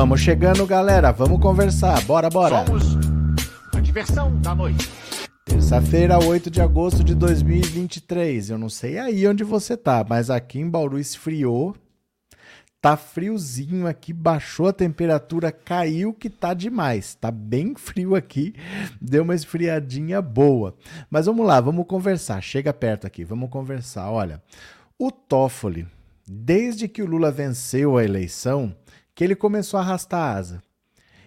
Vamos chegando, galera. Vamos conversar. Bora, bora. Somos a diversão da noite. Terça-feira, 8 de agosto de 2023. Eu não sei aí onde você tá, mas aqui em Bauru esfriou. Tá friozinho aqui, baixou a temperatura, caiu que tá demais. Tá bem frio aqui, deu uma esfriadinha boa. Mas vamos lá, vamos conversar. Chega perto aqui, vamos conversar. Olha, o Toffoli, desde que o Lula venceu a eleição, que ele começou a arrastar a asa.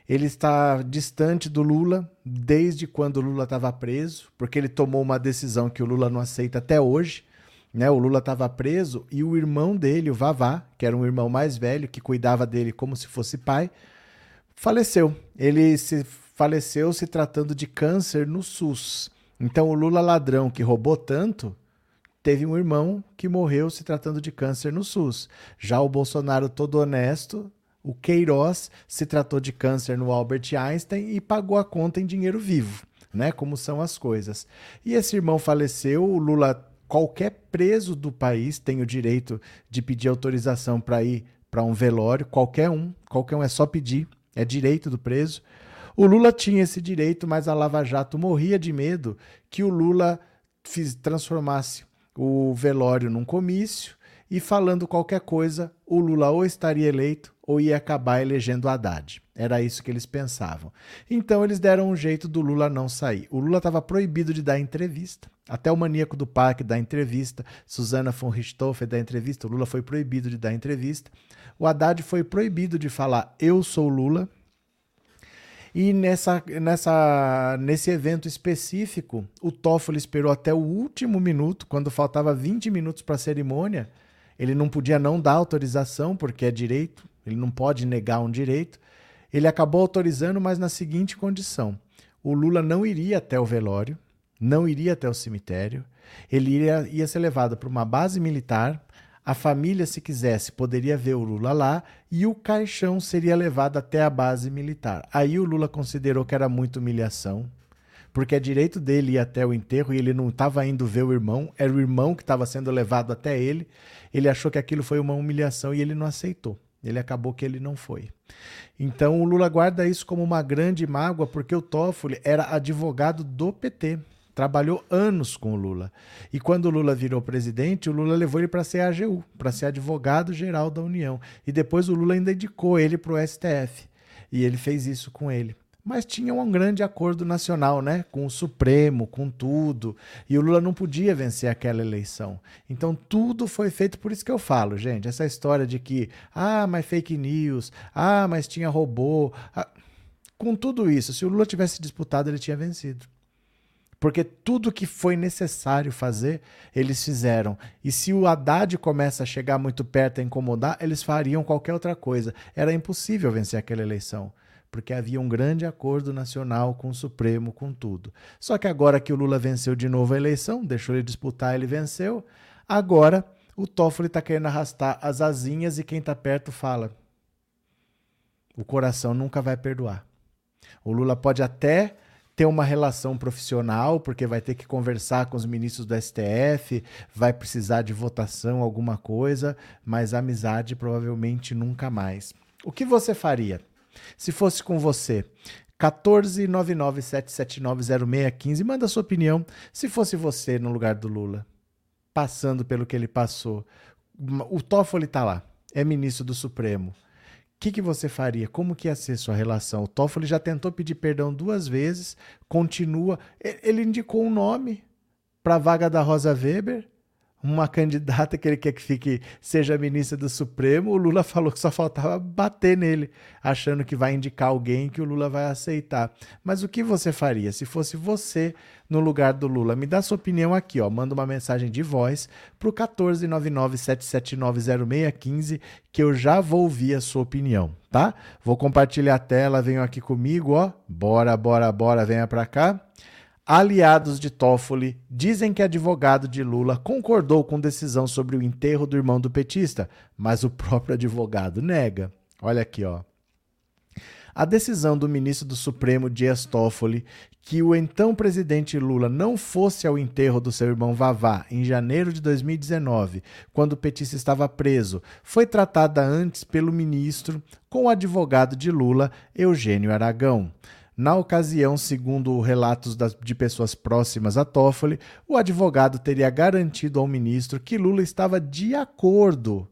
Ele está distante do Lula desde quando o Lula estava preso, porque ele tomou uma decisão que o Lula não aceita até hoje. Né? O Lula estava preso e o irmão dele, o Vavá, que era um irmão mais velho, que cuidava dele como se fosse pai, faleceu. Ele se faleceu se tratando de câncer no SUS. Então o Lula ladrão que roubou tanto teve um irmão que morreu se tratando de câncer no SUS. Já o Bolsonaro, todo honesto, o Queiroz se tratou de câncer no Albert Einstein e pagou a conta em dinheiro vivo, né? Como são as coisas. E esse irmão faleceu, o Lula, qualquer preso do país tem o direito de pedir autorização para ir para um velório, qualquer um, qualquer um é só pedir, é direito do preso. O Lula tinha esse direito, mas a Lava Jato morria de medo que o Lula transformasse o velório num comício e falando qualquer coisa, o Lula ou estaria eleito ou ia acabar elegendo Haddad. Era isso que eles pensavam. Então eles deram um jeito do Lula não sair. O Lula estava proibido de dar entrevista. Até o maníaco do parque dá entrevista, Susana von Richthofen dá entrevista, o Lula foi proibido de dar entrevista. O Haddad foi proibido de falar eu sou Lula, e nessa, nessa, nesse evento específico, o Toffoli esperou até o último minuto, quando faltava 20 minutos para a cerimônia. Ele não podia não dar autorização, porque é direito, ele não pode negar um direito. Ele acabou autorizando, mas na seguinte condição: o Lula não iria até o velório, não iria até o cemitério, ele iria, ia ser levado para uma base militar a família, se quisesse, poderia ver o Lula lá e o caixão seria levado até a base militar. Aí o Lula considerou que era muita humilhação, porque é direito dele ir até o enterro e ele não estava indo ver o irmão, era o irmão que estava sendo levado até ele. Ele achou que aquilo foi uma humilhação e ele não aceitou. Ele acabou que ele não foi. Então o Lula guarda isso como uma grande mágoa, porque o Toffoli era advogado do PT trabalhou anos com o Lula. E quando o Lula virou presidente, o Lula levou ele para ser AGU, para ser advogado-geral da União. E depois o Lula ainda indicou ele para o STF. E ele fez isso com ele. Mas tinha um grande acordo nacional, né? Com o Supremo, com tudo. E o Lula não podia vencer aquela eleição. Então tudo foi feito, por isso que eu falo, gente, essa história de que, ah, mas fake news, ah, mas tinha robô. Ah... Com tudo isso, se o Lula tivesse disputado, ele tinha vencido. Porque tudo que foi necessário fazer, eles fizeram. E se o Haddad começa a chegar muito perto a incomodar, eles fariam qualquer outra coisa. Era impossível vencer aquela eleição. Porque havia um grande acordo nacional com o Supremo, com tudo. Só que agora que o Lula venceu de novo a eleição, deixou ele disputar, ele venceu. Agora o Toffoli está querendo arrastar as asinhas e quem está perto fala: o coração nunca vai perdoar. O Lula pode até ter uma relação profissional, porque vai ter que conversar com os ministros do STF, vai precisar de votação, alguma coisa, mas amizade provavelmente nunca mais. O que você faria se fosse com você? 14997790615, manda sua opinião. Se fosse você no lugar do Lula, passando pelo que ele passou, o Toffoli está lá, é ministro do Supremo que, que você faria? Como que ia ser sua relação? O Toffoli já tentou pedir perdão duas vezes, continua. Ele indicou um nome para a vaga da Rosa Weber uma candidata que ele quer que fique seja ministra do Supremo, o Lula falou que só faltava bater nele, achando que vai indicar alguém que o Lula vai aceitar. Mas o que você faria se fosse você no lugar do Lula? Me dá sua opinião aqui, ó. Manda uma mensagem de voz pro 14997790615 que eu já vou ouvir a sua opinião, tá? Vou compartilhar a tela, venham aqui comigo, ó. Bora, bora, bora, venha para cá. Aliados de Toffoli dizem que advogado de Lula concordou com decisão sobre o enterro do irmão do petista, mas o próprio advogado nega. Olha aqui, ó. A decisão do ministro do Supremo Dias Toffoli que o então presidente Lula não fosse ao enterro do seu irmão Vavá em janeiro de 2019, quando o petista estava preso, foi tratada antes pelo ministro com o advogado de Lula, Eugênio Aragão. Na ocasião, segundo relatos de pessoas próximas a Toffoli, o advogado teria garantido ao ministro que Lula estava de acordo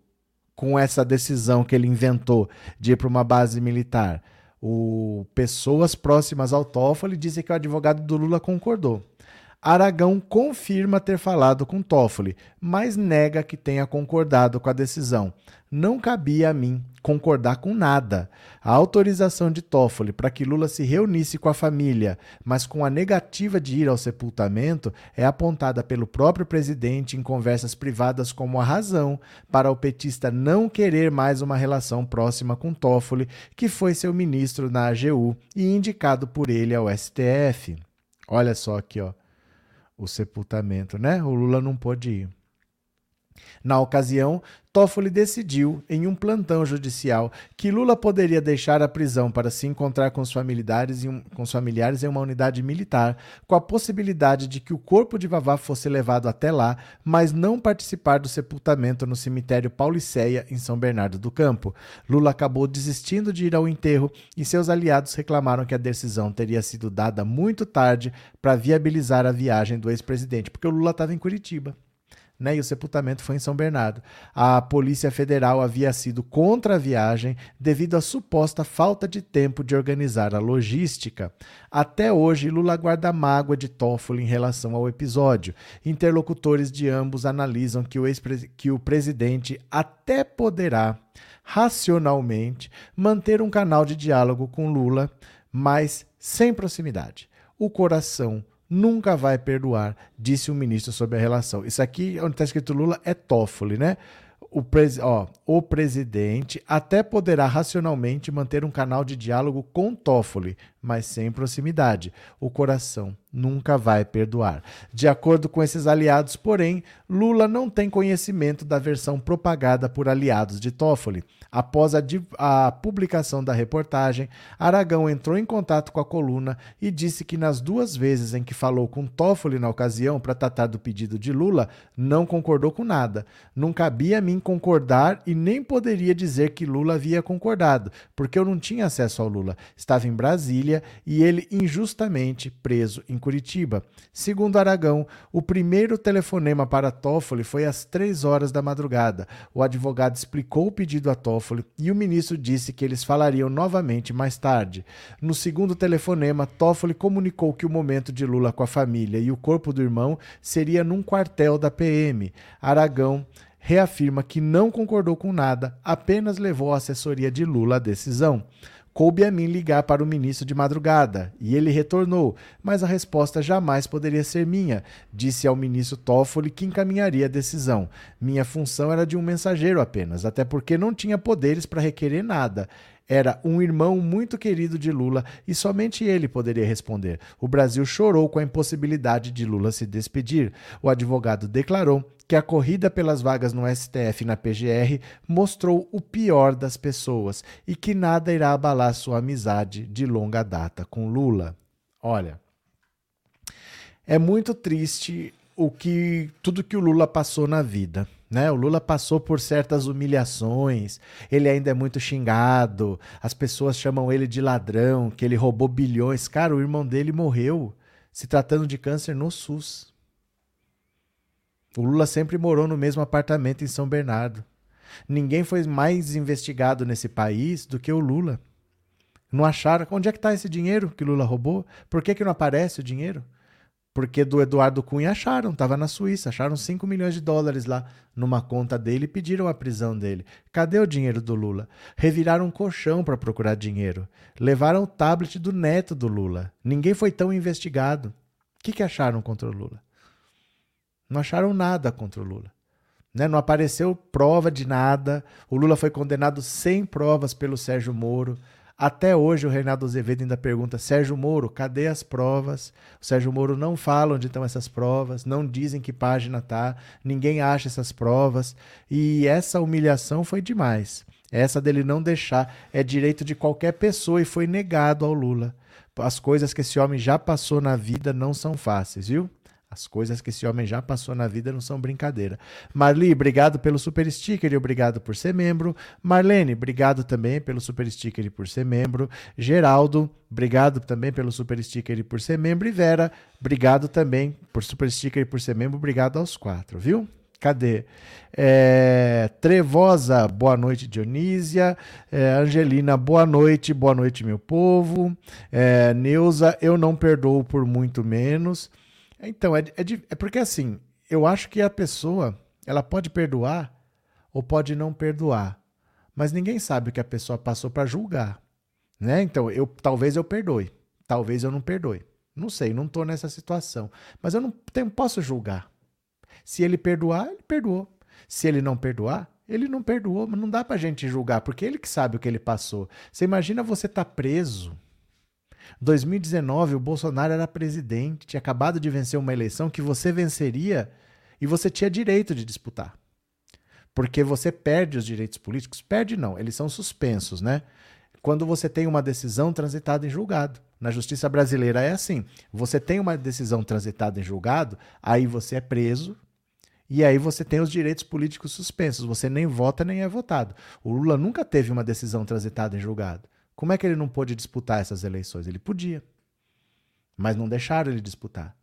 com essa decisão que ele inventou de ir para uma base militar. O, pessoas próximas ao Toffoli dizem que o advogado do Lula concordou. Aragão confirma ter falado com Toffoli, mas nega que tenha concordado com a decisão. Não cabia a mim concordar com nada. A autorização de Toffoli para que Lula se reunisse com a família, mas com a negativa de ir ao sepultamento, é apontada pelo próprio presidente em conversas privadas como a razão para o petista não querer mais uma relação próxima com Toffoli, que foi seu ministro na AGU e indicado por ele ao STF. Olha só aqui, ó o sepultamento, né? O Lula não pôde ir. Na ocasião, Toffoli decidiu, em um plantão judicial, que Lula poderia deixar a prisão para se encontrar com os familiares em, um, com os familiares em uma unidade militar, com a possibilidade de que o corpo de Vavá fosse levado até lá, mas não participar do sepultamento no cemitério Pauliceia, em São Bernardo do Campo. Lula acabou desistindo de ir ao enterro e seus aliados reclamaram que a decisão teria sido dada muito tarde para viabilizar a viagem do ex-presidente, porque o Lula estava em Curitiba né, e o sepultamento foi em São Bernardo. A Polícia Federal havia sido contra a viagem devido à suposta falta de tempo de organizar a logística. Até hoje, Lula guarda mágoa de Toffoli em relação ao episódio. Interlocutores de ambos analisam que o, que o presidente até poderá, racionalmente, manter um canal de diálogo com Lula, mas sem proximidade. O coração nunca vai perdoar, disse o ministro sobre a relação. Isso aqui, onde está escrito Lula, é Toffoli, né? O, pres, ó, o presidente até poderá racionalmente manter um canal de diálogo com Toffoli, mas sem proximidade. O coração nunca vai perdoar. De acordo com esses aliados, porém, Lula não tem conhecimento da versão propagada por aliados de Toffoli. Após a, a, publicação da reportagem, Aragão entrou em contato com a coluna e disse que nas duas vezes em que falou com Toffoli na ocasião para tratar do pedido de Lula, não concordou com nada. Não cabia a mim concordar e nem poderia dizer que Lula havia concordado, porque eu não tinha acesso ao Lula. Estava em Brasília e ele injustamente preso em Curitiba. Segundo Aragão, o primeiro telefonema para Toffoli foi às três horas da madrugada. O advogado explicou o pedido a Toffoli e o ministro disse que eles falariam novamente mais tarde. No segundo telefonema, Toffoli comunicou que o momento de Lula com a família e o corpo do irmão seria num quartel da PM. Aragão reafirma que não concordou com nada, apenas levou a assessoria de Lula à decisão. Coube a mim ligar para o ministro de madrugada, e ele retornou, mas a resposta jamais poderia ser minha. Disse ao ministro Toffoli que encaminharia a decisão. Minha função era de um mensageiro apenas, até porque não tinha poderes para requerer nada. Era um irmão muito querido de Lula e somente ele poderia responder. O Brasil chorou com a impossibilidade de Lula se despedir. O advogado declarou que a corrida pelas vagas no STF e na PGR mostrou o pior das pessoas e que nada irá abalar sua amizade de longa data com Lula. Olha, é muito triste o que tudo que o Lula passou na vida. Né? O Lula passou por certas humilhações, ele ainda é muito xingado, as pessoas chamam ele de ladrão, que ele roubou bilhões. Cara, o irmão dele morreu se tratando de câncer no SUS. O Lula sempre morou no mesmo apartamento em São Bernardo. Ninguém foi mais investigado nesse país do que o Lula. Não acharam. Onde é que está esse dinheiro que Lula roubou? Por que, que não aparece o dinheiro? Porque do Eduardo Cunha acharam, estava na Suíça, acharam 5 milhões de dólares lá numa conta dele e pediram a prisão dele. Cadê o dinheiro do Lula? Reviraram um colchão para procurar dinheiro. Levaram o tablet do neto do Lula. Ninguém foi tão investigado. O que, que acharam contra o Lula? Não acharam nada contra o Lula. Né? Não apareceu prova de nada. O Lula foi condenado sem provas pelo Sérgio Moro. Até hoje o Reinaldo Azevedo ainda pergunta: Sérgio Moro, cadê as provas? O Sérgio Moro não fala onde estão essas provas, não dizem que página tá, ninguém acha essas provas. E essa humilhação foi demais. Essa dele não deixar é direito de qualquer pessoa e foi negado ao Lula. As coisas que esse homem já passou na vida não são fáceis, viu? As coisas que esse homem já passou na vida não são brincadeira. Marli, obrigado pelo super sticker e obrigado por ser membro. Marlene, obrigado também pelo super sticker e por ser membro. Geraldo, obrigado também pelo super sticker e por ser membro. E Vera, obrigado também por super sticker e por ser membro. Obrigado aos quatro, viu? Cadê? É, Trevosa, boa noite, Dionísia. É, Angelina, boa noite, boa noite, meu povo. É, Neuza, eu não perdoo por muito menos. Então, é, é, é porque assim, eu acho que a pessoa, ela pode perdoar ou pode não perdoar. Mas ninguém sabe o que a pessoa passou para julgar. Né? Então, eu talvez eu perdoe, talvez eu não perdoe. Não sei, não estou nessa situação. Mas eu não tenho, posso julgar. Se ele perdoar, ele perdoou. Se ele não perdoar, ele não perdoou. Mas não dá para a gente julgar, porque ele que sabe o que ele passou. Você imagina você estar tá preso 2019, o Bolsonaro era presidente, tinha acabado de vencer uma eleição que você venceria e você tinha direito de disputar. Porque você perde os direitos políticos. Perde não, eles são suspensos, né? Quando você tem uma decisão transitada em julgado. Na justiça brasileira é assim: você tem uma decisão transitada em julgado, aí você é preso, e aí você tem os direitos políticos suspensos. Você nem vota nem é votado. O Lula nunca teve uma decisão transitada em julgado. Como é que ele não pôde disputar essas eleições? Ele podia. Mas não deixaram ele disputar.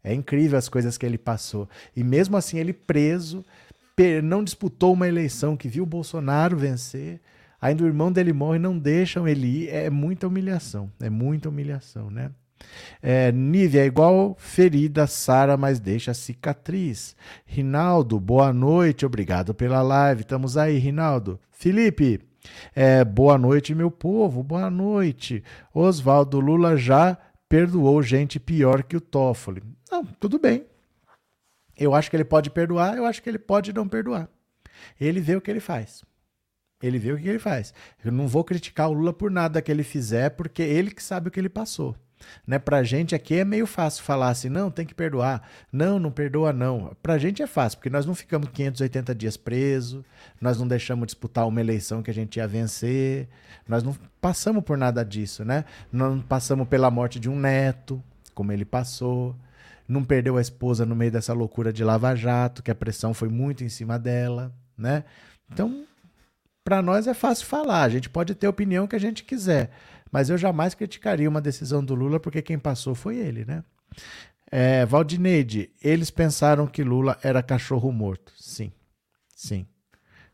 É incrível as coisas que ele passou. E mesmo assim, ele preso, não disputou uma eleição que viu o Bolsonaro vencer. Ainda o irmão dele morre, não deixam ele ir. É muita humilhação. É muita humilhação, né? É, Nívia é igual ferida, Sara, mas deixa cicatriz. Rinaldo, boa noite, obrigado pela live. Estamos aí, Rinaldo. Felipe, é, boa noite, meu povo, boa noite. Oswaldo Lula já perdoou gente pior que o Toffoli. Não, tudo bem. Eu acho que ele pode perdoar, eu acho que ele pode não perdoar. Ele vê o que ele faz. Ele vê o que ele faz. Eu não vou criticar o Lula por nada que ele fizer, porque ele que sabe o que ele passou. Né? Pra gente aqui é meio fácil falar assim, não, tem que perdoar. Não, não perdoa não. Pra gente é fácil, porque nós não ficamos 580 dias presos, nós não deixamos disputar uma eleição que a gente ia vencer, nós não passamos por nada disso, né? Não passamos pela morte de um neto, como ele passou, não perdeu a esposa no meio dessa loucura de Lava Jato, que a pressão foi muito em cima dela, né? Então, para nós é fácil falar, a gente pode ter a opinião que a gente quiser. Mas eu jamais criticaria uma decisão do Lula, porque quem passou foi ele, né? É, Valdineide, eles pensaram que Lula era cachorro morto. Sim, sim,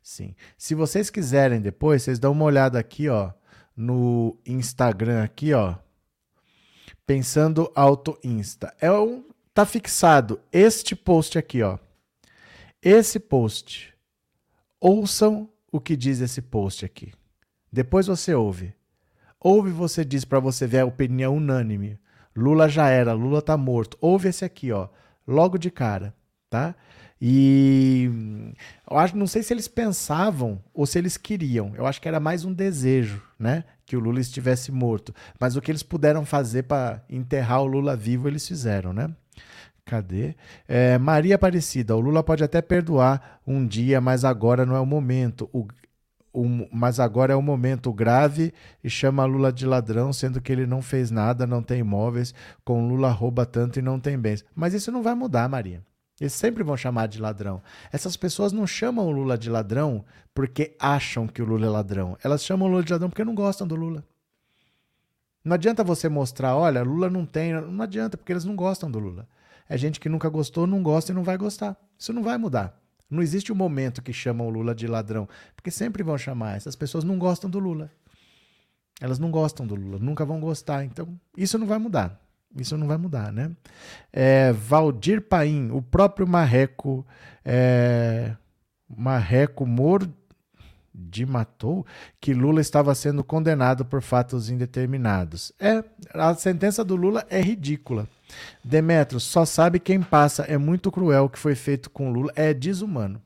sim. Se vocês quiserem depois, vocês dão uma olhada aqui, ó, no Instagram aqui, ó. Pensando Auto Insta. É um, tá fixado este post aqui, ó. Esse post. Ouçam o que diz esse post aqui. Depois você ouve. Ouve você diz para você ver a opinião unânime. Lula já era, Lula tá morto. Ouve esse aqui, ó, logo de cara, tá? E eu acho, não sei se eles pensavam ou se eles queriam. Eu acho que era mais um desejo, né, que o Lula estivesse morto. Mas o que eles puderam fazer para enterrar o Lula vivo, eles fizeram, né? Cadê? É, Maria Aparecida, o Lula pode até perdoar um dia, mas agora não é o momento. O, um, mas agora é um momento grave e chama Lula de ladrão, sendo que ele não fez nada, não tem imóveis, com Lula rouba tanto e não tem bens. Mas isso não vai mudar, Maria. Eles sempre vão chamar de ladrão. Essas pessoas não chamam o Lula de ladrão porque acham que o Lula é ladrão. Elas chamam o Lula de ladrão porque não gostam do Lula. Não adianta você mostrar, olha, Lula não tem. Não adianta, porque eles não gostam do Lula. É gente que nunca gostou, não gosta e não vai gostar. Isso não vai mudar. Não existe um momento que chamam o Lula de ladrão, porque sempre vão chamar. Essas pessoas não gostam do Lula. Elas não gostam do Lula, nunca vão gostar. Então, isso não vai mudar. Isso não vai mudar, né? É, Valdir Paim, o próprio Marreco, é, Marreco matou que Lula estava sendo condenado por fatos indeterminados. É, a sentença do Lula é ridícula. Demetrio, só sabe quem passa. É muito cruel o que foi feito com Lula. É desumano.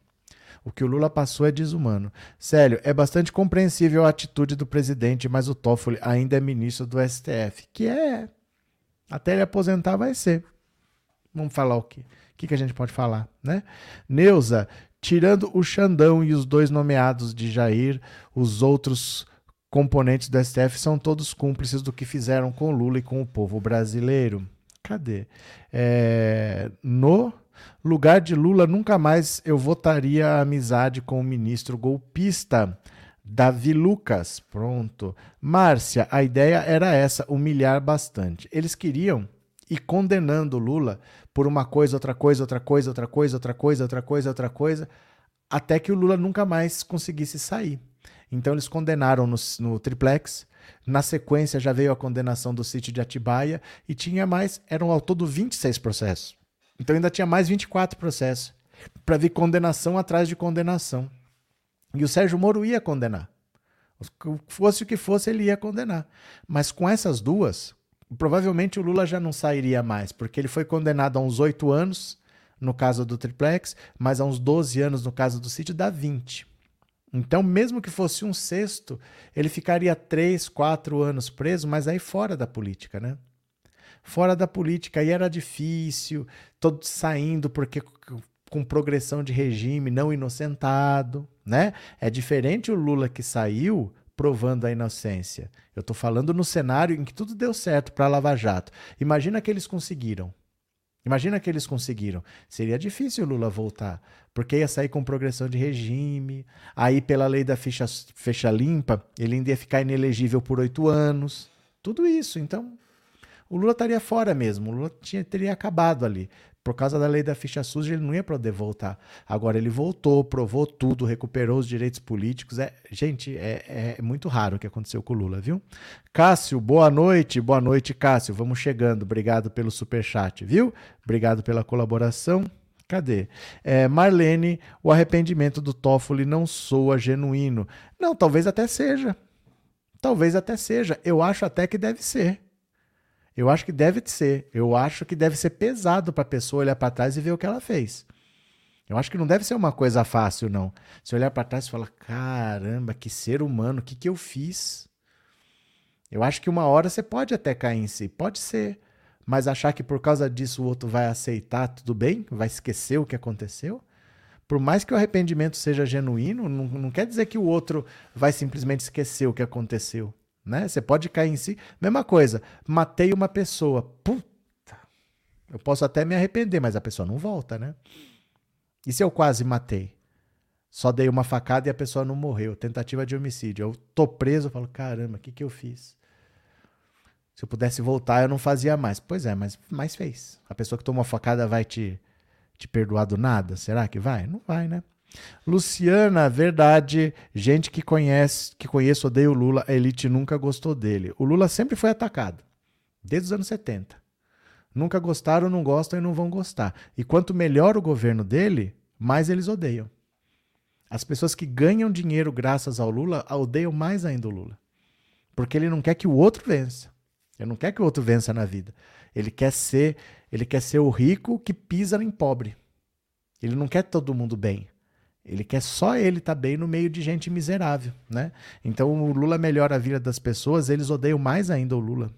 O que o Lula passou é desumano. Sério, é bastante compreensível a atitude do presidente, mas o Toffoli ainda é ministro do STF, que é. Até ele aposentar vai ser. Vamos falar o quê? O que, que a gente pode falar, né? Neuza, tirando o Xandão e os dois nomeados de Jair, os outros componentes do STF são todos cúmplices do que fizeram com Lula e com o povo brasileiro. Cadê? É, no lugar de Lula, nunca mais eu votaria a amizade com o ministro golpista. Davi Lucas, pronto. Márcia, a ideia era essa, humilhar bastante. Eles queriam ir condenando Lula por uma coisa, outra coisa, outra coisa, outra coisa, outra coisa, outra coisa, outra coisa, até que o Lula nunca mais conseguisse sair. Então eles condenaram no, no triplex. Na sequência já veio a condenação do sítio de Atibaia e tinha mais, eram ao todo 26 processos. Então ainda tinha mais 24 processos para vir condenação atrás de condenação. E o Sérgio Moro ia condenar. Fosse o que fosse, ele ia condenar. Mas com essas duas, provavelmente o Lula já não sairia mais, porque ele foi condenado a uns oito anos, no caso do triplex, mas a uns 12 anos no caso do sítio, dá 20. Então, mesmo que fosse um sexto, ele ficaria três, quatro anos preso, mas aí fora da política, né? Fora da política, aí era difícil, todo saindo porque com progressão de regime, não inocentado, né? É diferente o Lula que saiu provando a inocência. Eu estou falando no cenário em que tudo deu certo para Lava Jato. Imagina que eles conseguiram. Imagina que eles conseguiram. Seria difícil o Lula voltar, porque ia sair com progressão de regime, aí pela lei da ficha, fecha limpa, ele ainda ia ficar inelegível por oito anos. Tudo isso. Então, o Lula estaria fora mesmo. O Lula tinha, teria acabado ali. Por causa da lei da ficha suja, ele não ia poder voltar. Agora ele voltou, provou tudo, recuperou os direitos políticos. É, gente, é, é muito raro o que aconteceu com o Lula, viu? Cássio, boa noite. Boa noite, Cássio. Vamos chegando. Obrigado pelo super chat, viu? Obrigado pela colaboração. Cadê? É, Marlene, o arrependimento do Toffoli não soa genuíno. Não, talvez até seja. Talvez até seja. Eu acho até que deve ser. Eu acho que deve ser. Eu acho que deve ser pesado para a pessoa olhar para trás e ver o que ela fez. Eu acho que não deve ser uma coisa fácil, não. Se olhar para trás e falar: caramba, que ser humano, o que, que eu fiz? Eu acho que uma hora você pode até cair em si, pode ser. Mas achar que por causa disso o outro vai aceitar, tudo bem? Vai esquecer o que aconteceu? Por mais que o arrependimento seja genuíno, não, não quer dizer que o outro vai simplesmente esquecer o que aconteceu né? Você pode cair em si. Mesma coisa, matei uma pessoa. Puta! Eu posso até me arrepender, mas a pessoa não volta, né? E se eu quase matei? Só dei uma facada e a pessoa não morreu. Tentativa de homicídio. Eu tô preso, eu falo, caramba, o que, que eu fiz? Se eu pudesse voltar, eu não fazia mais. Pois é, mas, mas fez. A pessoa que tomou a facada vai te, te perdoar do nada? Será que vai? Não vai, né? Luciana, verdade. Gente que conhece, que conheço, odeia o Lula. A elite nunca gostou dele. O Lula sempre foi atacado, desde os anos 70. Nunca gostaram, não gostam e não vão gostar. E quanto melhor o governo dele, mais eles odeiam. As pessoas que ganham dinheiro graças ao Lula odeiam mais ainda o Lula. Porque ele não quer que o outro vença. Ele não quer que o outro vença na vida. Ele quer ser, ele quer ser o rico que pisa em pobre. Ele não quer todo mundo bem. Ele quer só ele estar tá bem no meio de gente miserável, né? Então o Lula melhora a vida das pessoas, eles odeiam mais ainda o Lula.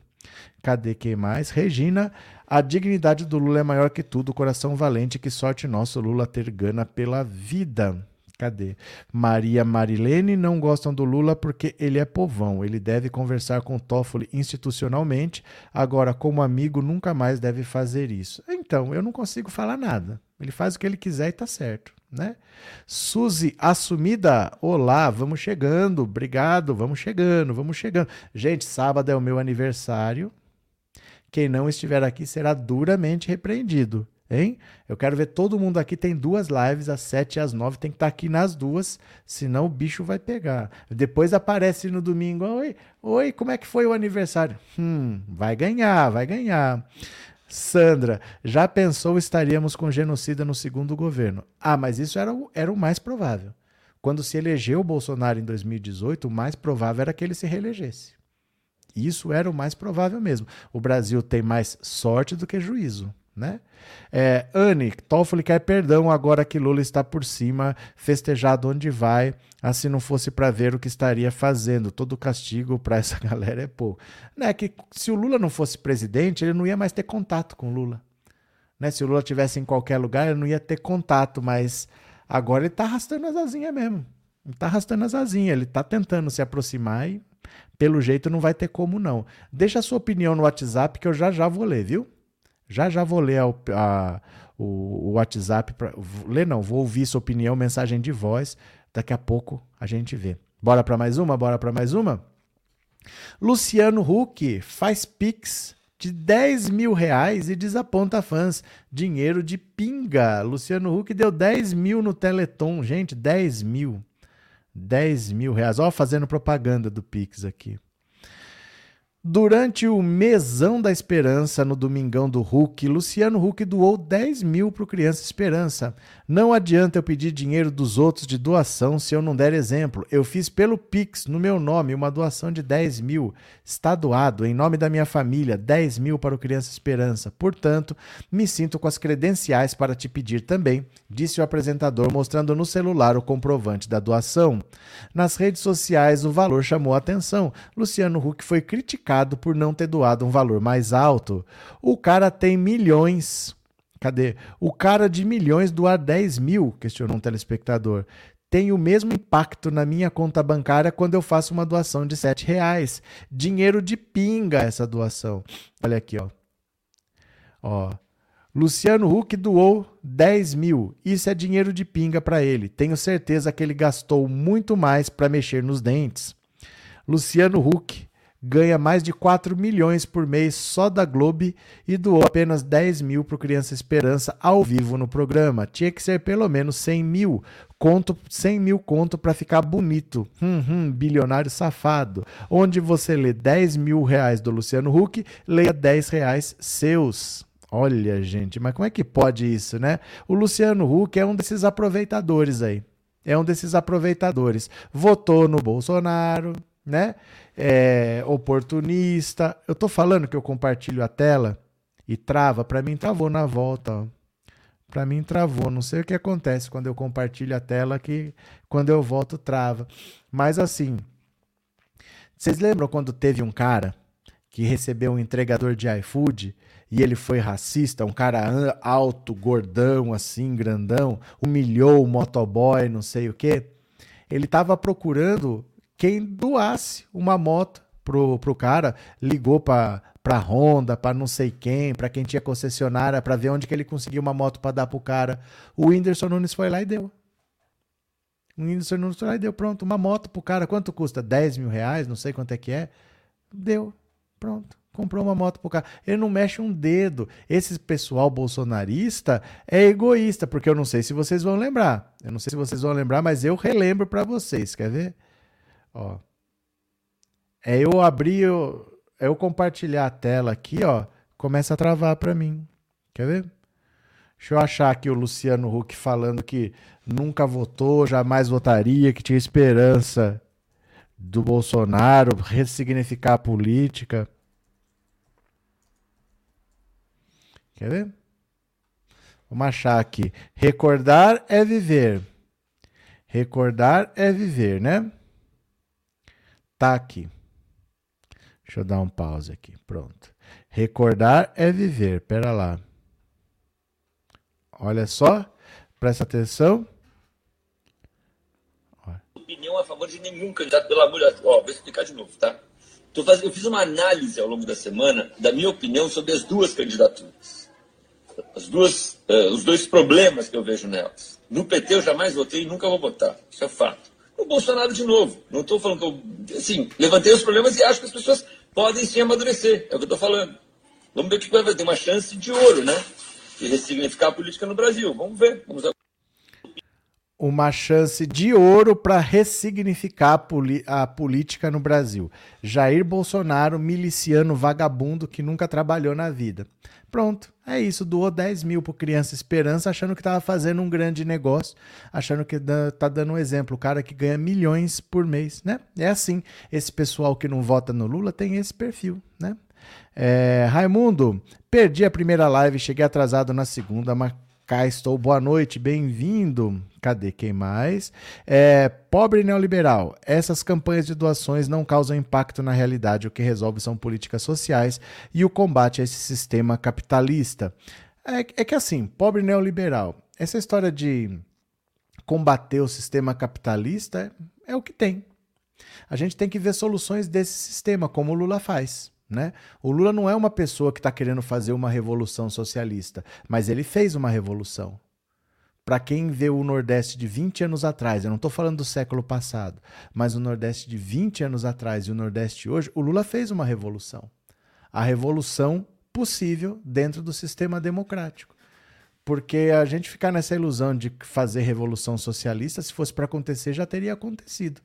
Cadê quem mais? Regina, a dignidade do Lula é maior que tudo, coração valente, que sorte nosso Lula ter gana pela vida. Cadê? Maria Marilene não gostam do Lula porque ele é povão. Ele deve conversar com Toffoli institucionalmente. Agora, como amigo, nunca mais deve fazer isso. Então, eu não consigo falar nada. Ele faz o que ele quiser e tá certo, né? Suzy assumida. Olá, vamos chegando. Obrigado, vamos chegando, vamos chegando. Gente, sábado é o meu aniversário. Quem não estiver aqui será duramente repreendido. Hein? Eu quero ver todo mundo aqui. Tem duas lives, às 7 e às 9. Tem que estar tá aqui nas duas, senão o bicho vai pegar. Depois aparece no domingo: Oi, oi, como é que foi o aniversário? Hum, vai ganhar, vai ganhar. Sandra, já pensou estaríamos com genocida no segundo governo? Ah, mas isso era o, era o mais provável. Quando se elegeu o Bolsonaro em 2018, o mais provável era que ele se reelegesse. Isso era o mais provável mesmo. O Brasil tem mais sorte do que juízo. Né? É, Anne, Toffoli quer perdão agora que Lula está por cima, festejado onde vai. Assim não fosse para ver o que estaria fazendo. Todo castigo para essa galera é pouco. Né? Que se o Lula não fosse presidente, ele não ia mais ter contato com Lula. Né? Se o Lula tivesse em qualquer lugar, ele não ia ter contato, mas agora ele está arrastando as asinhas mesmo. Ele está arrastando as asinhas, ele está tentando se aproximar e pelo jeito não vai ter como não. Deixa a sua opinião no WhatsApp que eu já já vou ler, viu? Já já vou ler a, a, o, o, WhatsApp. Pra, ler não, vou ouvir sua opinião, mensagem de voz. Daqui a pouco a gente vê. Bora para mais uma? Bora para mais uma? Luciano Huck faz pix de 10 mil reais e desaponta fãs. Dinheiro de pinga. Luciano Huck deu 10 mil no Teleton. Gente, 10 mil. 10 mil reais. Ó, fazendo propaganda do Pix aqui. Durante o Mesão da Esperança, no Domingão do Hulk, Luciano Huck doou 10 mil para o Criança Esperança. Não adianta eu pedir dinheiro dos outros de doação se eu não der exemplo. Eu fiz pelo Pix, no meu nome, uma doação de 10 mil. Está doado, em nome da minha família, 10 mil para o Criança Esperança. Portanto, me sinto com as credenciais para te pedir também, disse o apresentador, mostrando no celular o comprovante da doação. Nas redes sociais, o valor chamou a atenção. Luciano Huck foi criticado por não ter doado um valor mais alto. O cara tem milhões. Cadê? O cara de milhões doar 10 mil, questionou um telespectador. Tem o mesmo impacto na minha conta bancária quando eu faço uma doação de 7 reais. Dinheiro de pinga essa doação. Olha aqui, ó. Ó. Luciano Huck doou 10 mil. Isso é dinheiro de pinga para ele. Tenho certeza que ele gastou muito mais para mexer nos dentes. Luciano Huck ganha mais de 4 milhões por mês só da Globo e doou apenas 10 mil para o Criança Esperança ao vivo no programa. Tinha que ser pelo menos 100 mil. Conto 100 mil conto para ficar bonito. Hum, hum, bilionário safado. Onde você lê 10 mil reais do Luciano Huck, leia 10 reais seus. Olha, gente, mas como é que pode isso, né? O Luciano Huck é um desses aproveitadores aí. É um desses aproveitadores. Votou no Bolsonaro, né? É, oportunista. Eu tô falando que eu compartilho a tela e trava. Para mim travou na volta. Para mim travou. Não sei o que acontece quando eu compartilho a tela que quando eu volto trava. Mas assim, vocês lembram quando teve um cara que recebeu um entregador de iFood e ele foi racista, um cara alto, gordão, assim, grandão, humilhou o motoboy, não sei o quê. Ele estava procurando quem doasse uma moto pro, pro cara, ligou para Honda, para não sei quem, para quem tinha concessionária, para ver onde que ele conseguiu uma moto para dar pro cara. O Whindersson Nunes foi lá e deu. O Whindersson Nunes foi lá e deu, pronto, uma moto pro cara. Quanto custa? 10 mil reais, não sei quanto é que é. Deu, pronto. Comprou uma moto pro cara. Ele não mexe um dedo. Esse pessoal bolsonarista é egoísta, porque eu não sei se vocês vão lembrar. Eu não sei se vocês vão lembrar, mas eu relembro para vocês. Quer ver? Ó. É eu abrir, eu, é eu compartilhar a tela aqui, ó, começa a travar para mim. Quer ver? Deixa eu achar aqui o Luciano Huck falando que nunca votou, jamais votaria, que tinha esperança do Bolsonaro ressignificar a política. Quer ver? Vamos achar aqui. Recordar é viver. Recordar é viver, né? Tá aqui. Deixa eu dar um pause aqui. Pronto. Recordar é viver. Pera lá. Olha só. Presta atenção. Opinião a favor de nenhum candidato, pelo amor de Deus. Ó, vou explicar de novo, tá? Eu fiz uma análise ao longo da semana da minha opinião sobre as duas candidaturas. As duas, uh, os dois problemas que eu vejo nelas. No PT eu jamais votei e nunca vou votar. Isso é fato o Bolsonaro de novo. Não estou falando que eu. Assim, levantei os problemas e acho que as pessoas podem sim amadurecer. É o que eu estou falando. Vamos ver o que vai. Tem uma chance de ouro, né? De ressignificar a política no Brasil. Vamos ver. Vamos. Uma chance de ouro para ressignificar a, a política no Brasil. Jair Bolsonaro, miliciano vagabundo que nunca trabalhou na vida. Pronto, é isso. Doou 10 mil para Criança Esperança, achando que estava fazendo um grande negócio, achando que tá dando um exemplo. O cara que ganha milhões por mês, né? É assim. Esse pessoal que não vota no Lula tem esse perfil, né? É, Raimundo, perdi a primeira live, cheguei atrasado na segunda, mas cá estou. Boa noite, bem-vindo. Cadê quem mais? É, pobre neoliberal. Essas campanhas de doações não causam impacto na realidade. O que resolve são políticas sociais e o combate a esse sistema capitalista. É, é que assim, pobre neoliberal, essa história de combater o sistema capitalista é, é o que tem. A gente tem que ver soluções desse sistema, como o Lula faz. Né? O Lula não é uma pessoa que está querendo fazer uma revolução socialista, mas ele fez uma revolução. Para quem vê o Nordeste de 20 anos atrás, eu não estou falando do século passado, mas o Nordeste de 20 anos atrás e o Nordeste hoje, o Lula fez uma revolução. A revolução possível dentro do sistema democrático. Porque a gente ficar nessa ilusão de fazer revolução socialista, se fosse para acontecer, já teria acontecido.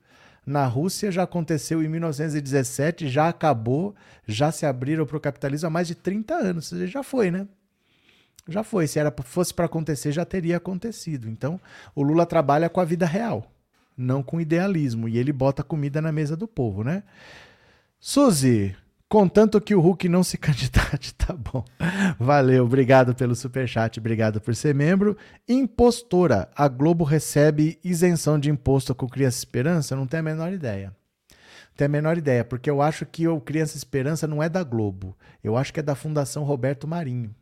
Na Rússia já aconteceu em 1917, já acabou, já se abriram para o capitalismo há mais de 30 anos. Já foi, né? Já foi. Se era fosse para acontecer, já teria acontecido. Então, o Lula trabalha com a vida real, não com idealismo. E ele bota comida na mesa do povo, né? Suzy, Contanto que o Hulk não se candidate, tá bom. Valeu, obrigado pelo superchat, obrigado por ser membro. Impostora, a Globo recebe isenção de imposto com Criança Esperança? Não tenho a menor ideia. Não tenho a menor ideia, porque eu acho que o Criança Esperança não é da Globo. Eu acho que é da Fundação Roberto Marinho,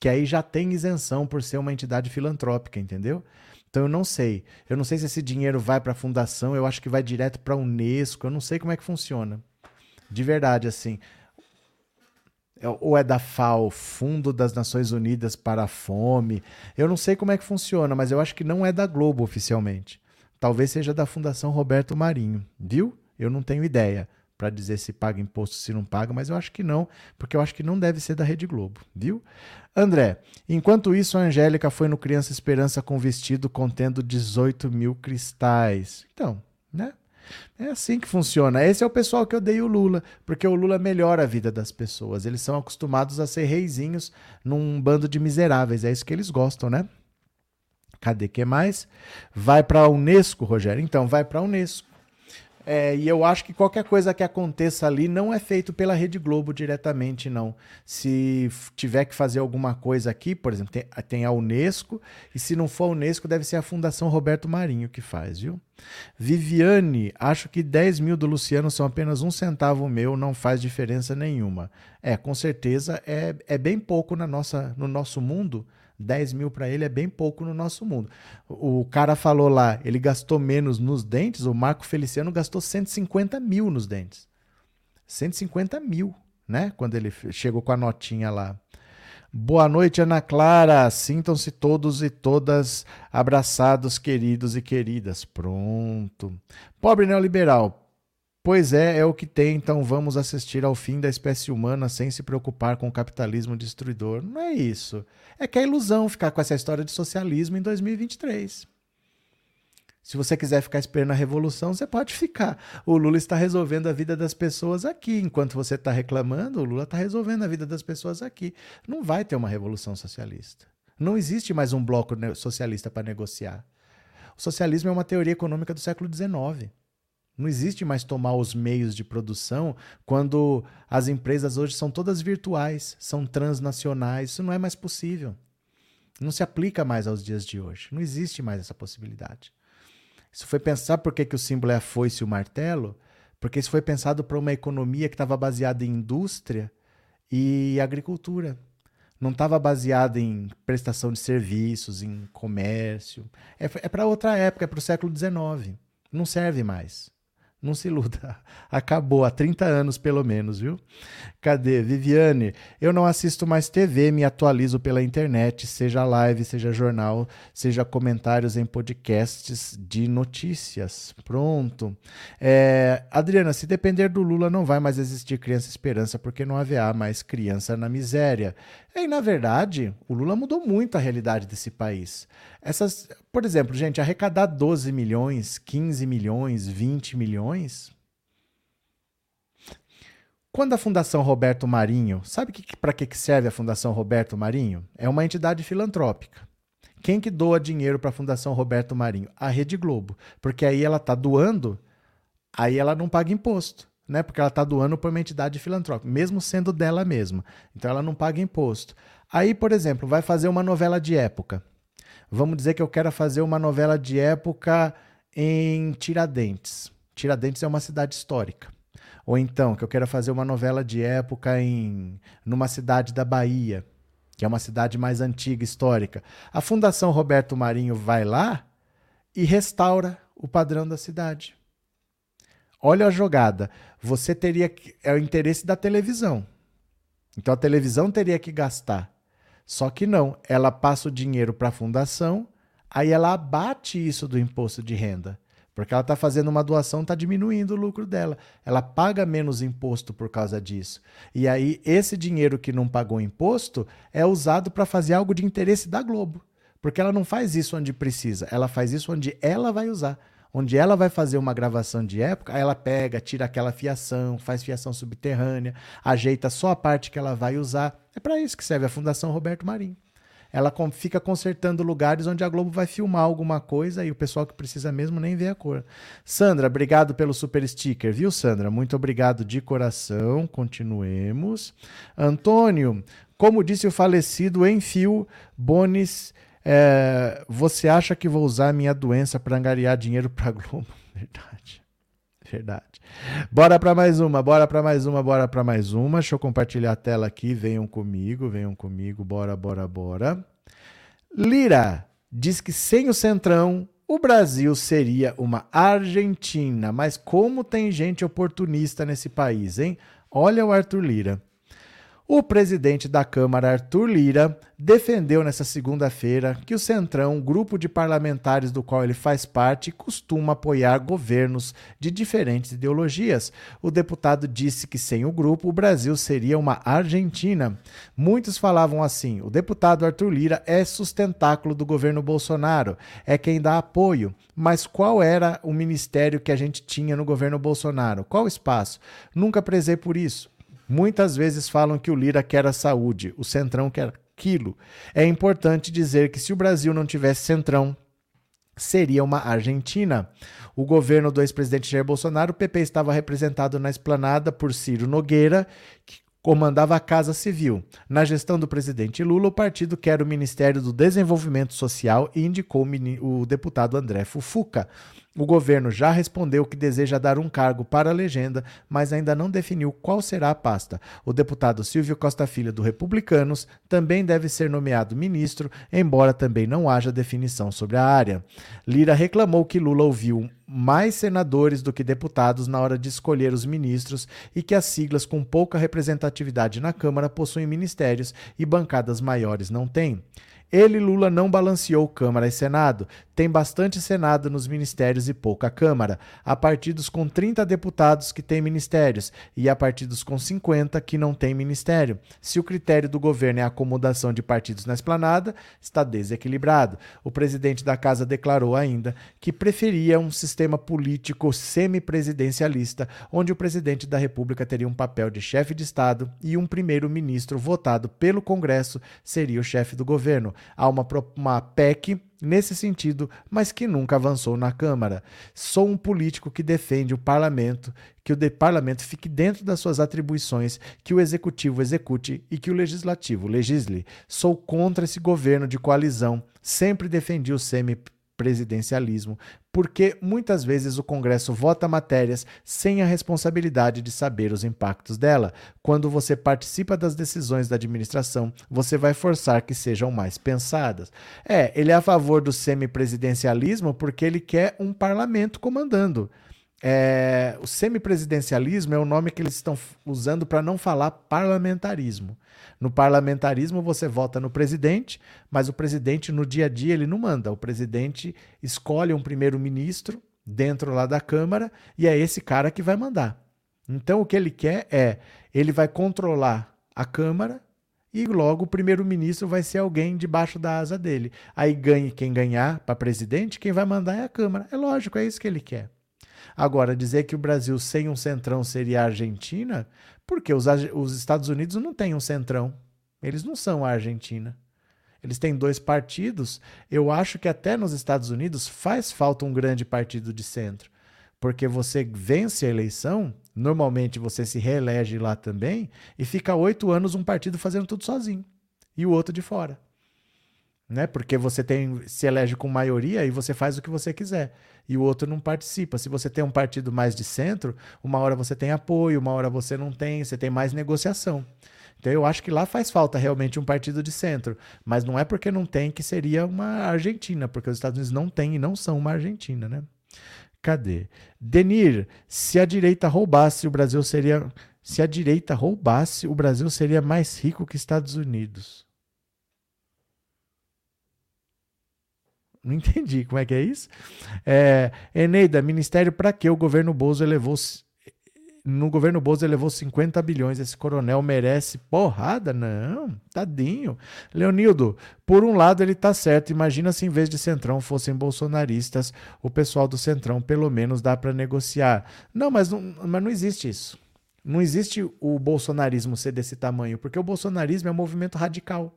que aí já tem isenção por ser uma entidade filantrópica, entendeu? Então eu não sei. Eu não sei se esse dinheiro vai para a fundação, eu acho que vai direto para a Unesco, eu não sei como é que funciona. De verdade, assim. É, ou é da FAO, Fundo das Nações Unidas para a Fome. Eu não sei como é que funciona, mas eu acho que não é da Globo oficialmente. Talvez seja da Fundação Roberto Marinho, viu? Eu não tenho ideia para dizer se paga imposto, se não paga, mas eu acho que não, porque eu acho que não deve ser da Rede Globo, viu? André, enquanto isso, a Angélica foi no Criança Esperança com vestido contendo 18 mil cristais. Então, né? É assim que funciona. Esse é o pessoal que odeia o Lula, porque o Lula melhora a vida das pessoas. Eles são acostumados a ser reizinhos num bando de miseráveis. É isso que eles gostam, né? Cadê que mais? Vai para a Unesco, Rogério. Então, vai para a Unesco. É, e eu acho que qualquer coisa que aconteça ali não é feito pela Rede Globo diretamente, não. Se tiver que fazer alguma coisa aqui, por exemplo, tem, tem, a Unesco, e se não for a Unesco, deve ser a Fundação Roberto Marinho que faz, viu? Viviane, acho que 10 mil do Luciano são apenas um centavo meu, não faz diferença nenhuma. É, com certeza é, é bem pouco na nossa, no nosso mundo 10 mil para ele é bem pouco no nosso mundo. O cara falou lá, ele gastou menos nos dentes, o Marco Feliciano gastou 150 mil nos dentes. 150 mil, né? Quando ele chegou com a notinha lá. Boa noite, Ana Clara. Sintam-se todos e todas abraçados, queridos e queridas. Pronto. Pobre neoliberal, Pois é, é o que tem, então vamos assistir ao fim da espécie humana sem se preocupar com o capitalismo destruidor. Não é isso. É que é ilusão ficar com essa história de socialismo em 2023. Se você quiser ficar esperando a revolução, você pode ficar. O Lula está resolvendo a vida das pessoas aqui. Enquanto você está reclamando, o Lula está resolvendo a vida das pessoas aqui. Não vai ter uma revolução socialista. Não existe mais um bloco socialista para negociar. O socialismo é uma teoria econômica do século XIX. Não existe mais tomar os meios de produção quando as empresas hoje são todas virtuais, são transnacionais. Isso não é mais possível. Não se aplica mais aos dias de hoje. Não existe mais essa possibilidade. Isso foi pensar por que, que o símbolo é a foice e o martelo? Porque isso foi pensado para uma economia que estava baseada em indústria e agricultura. Não estava baseada em prestação de serviços, em comércio. É, é para outra época, é para o século XIX. Não serve mais. Não se iluda. Acabou há 30 anos, pelo menos, viu? Cadê? Viviane, eu não assisto mais TV, me atualizo pela internet, seja live, seja jornal, seja comentários em podcasts de notícias. Pronto. É, Adriana, se depender do Lula, não vai mais existir Criança Esperança, porque não haverá mais criança na miséria. E, na verdade, o Lula mudou muito a realidade desse país. Essas, por exemplo, gente, arrecadar 12 milhões, 15 milhões, 20 milhões. Quando a Fundação Roberto Marinho, sabe para que serve a Fundação Roberto Marinho? É uma entidade filantrópica. Quem que doa dinheiro para a Fundação Roberto Marinho? A Rede Globo. Porque aí ela está doando, aí ela não paga imposto né? Porque ela está doando para uma entidade filantrópica, mesmo sendo dela mesma. Então ela não paga imposto. Aí, por exemplo, vai fazer uma novela de época. Vamos dizer que eu quero fazer uma novela de época em Tiradentes. Tiradentes é uma cidade histórica. Ou então, que eu quero fazer uma novela de época em numa cidade da Bahia. que é uma cidade mais antiga, histórica. A Fundação Roberto Marinho vai lá e restaura o padrão da cidade. Olha a jogada. Você teria que. É o interesse da televisão. Então a televisão teria que gastar. Só que não. Ela passa o dinheiro para a fundação, aí ela abate isso do imposto de renda. Porque ela está fazendo uma doação, está diminuindo o lucro dela. Ela paga menos imposto por causa disso. E aí, esse dinheiro que não pagou imposto é usado para fazer algo de interesse da Globo. Porque ela não faz isso onde precisa, ela faz isso onde ela vai usar. Onde ela vai fazer uma gravação de época, ela pega, tira aquela fiação, faz fiação subterrânea, ajeita só a parte que ela vai usar. É para isso que serve a Fundação Roberto Marinho ela fica consertando lugares onde a Globo vai filmar alguma coisa e o pessoal que precisa mesmo nem vê a cor. Sandra, obrigado pelo super sticker, viu, Sandra? Muito obrigado de coração. Continuemos. Antônio, como disse o falecido Enfio Bones, é, você acha que vou usar minha doença para angariar dinheiro para Globo? Verdade. Verdade. Bora para mais uma, bora para mais uma, bora para mais uma. Deixa eu compartilhar a tela aqui. Venham comigo, venham comigo. Bora, bora, bora. Lira diz que sem o Centrão, o Brasil seria uma Argentina. Mas como tem gente oportunista nesse país, hein? Olha o Arthur Lira. O presidente da Câmara, Arthur Lira, defendeu nessa segunda-feira que o Centrão, grupo de parlamentares do qual ele faz parte, costuma apoiar governos de diferentes ideologias. O deputado disse que sem o grupo o Brasil seria uma Argentina. Muitos falavam assim: o deputado Arthur Lira é sustentáculo do governo Bolsonaro, é quem dá apoio. Mas qual era o ministério que a gente tinha no governo Bolsonaro? Qual espaço? Nunca prezei por isso. Muitas vezes falam que o Lira quer a saúde, o Centrão quer aquilo. É importante dizer que se o Brasil não tivesse Centrão, seria uma Argentina. O governo do ex-presidente Jair Bolsonaro, o PP estava representado na esplanada por Ciro Nogueira, que comandava a Casa Civil. Na gestão do presidente Lula, o partido quer o Ministério do Desenvolvimento Social e indicou o deputado André Fufuca. O governo já respondeu que deseja dar um cargo para a legenda, mas ainda não definiu qual será a pasta. O deputado Silvio Costa Filho, do Republicanos, também deve ser nomeado ministro, embora também não haja definição sobre a área. Lira reclamou que Lula ouviu mais senadores do que deputados na hora de escolher os ministros e que as siglas com pouca representatividade na Câmara possuem ministérios e bancadas maiores não têm. Ele, Lula, não balanceou Câmara e Senado. Tem bastante Senado nos ministérios e pouca Câmara. Há partidos com 30 deputados que têm ministérios e há partidos com 50 que não têm ministério. Se o critério do governo é a acomodação de partidos na esplanada, está desequilibrado. O presidente da casa declarou ainda que preferia um sistema político semipresidencialista, onde o presidente da República teria um papel de chefe de Estado e um primeiro-ministro votado pelo Congresso seria o chefe do governo. Há uma, uma PEC nesse sentido, mas que nunca avançou na Câmara. Sou um político que defende o parlamento, que o parlamento fique dentro das suas atribuições, que o executivo execute e que o legislativo legisle. Sou contra esse governo de coalizão. Sempre defendi o semi presidencialismo, porque muitas vezes o Congresso vota matérias sem a responsabilidade de saber os impactos dela. Quando você participa das decisões da administração, você vai forçar que sejam mais pensadas. É, ele é a favor do semipresidencialismo porque ele quer um parlamento comandando. É, o semipresidencialismo é o nome que eles estão usando para não falar parlamentarismo. No parlamentarismo você vota no presidente, mas o presidente no dia a dia ele não manda. O presidente escolhe um primeiro-ministro dentro lá da Câmara e é esse cara que vai mandar. Então o que ele quer é, ele vai controlar a Câmara e logo o primeiro-ministro vai ser alguém debaixo da asa dele. Aí ganhe quem ganhar para presidente, quem vai mandar é a Câmara. É lógico, é isso que ele quer. Agora, dizer que o Brasil sem um centrão seria a Argentina, porque os, os Estados Unidos não têm um centrão. Eles não são a Argentina. Eles têm dois partidos. Eu acho que até nos Estados Unidos faz falta um grande partido de centro. Porque você vence a eleição, normalmente você se reelege lá também, e fica oito anos um partido fazendo tudo sozinho. E o outro de fora né? Porque você tem se elege com maioria e você faz o que você quiser e o outro não participa. Se você tem um partido mais de centro, uma hora você tem apoio, uma hora você não tem, você tem mais negociação. Então eu acho que lá faz falta realmente um partido de centro, mas não é porque não tem que seria uma Argentina, porque os Estados Unidos não têm e não são uma Argentina, né? Cadê? Denir, se a direita roubasse, o Brasil seria. Se a direita roubasse, o Brasil seria mais rico que Estados Unidos. Não entendi como é que é isso. É, Eneida, ministério para que o governo Bozo elevou no governo Bozo levou 50 bilhões. Esse coronel merece porrada? Não, tadinho. Leonildo, por um lado ele tá certo. Imagina se em vez de Centrão fossem bolsonaristas, o pessoal do Centrão pelo menos dá para negociar. Não mas, não, mas não existe isso. Não existe o bolsonarismo ser desse tamanho, porque o bolsonarismo é um movimento radical.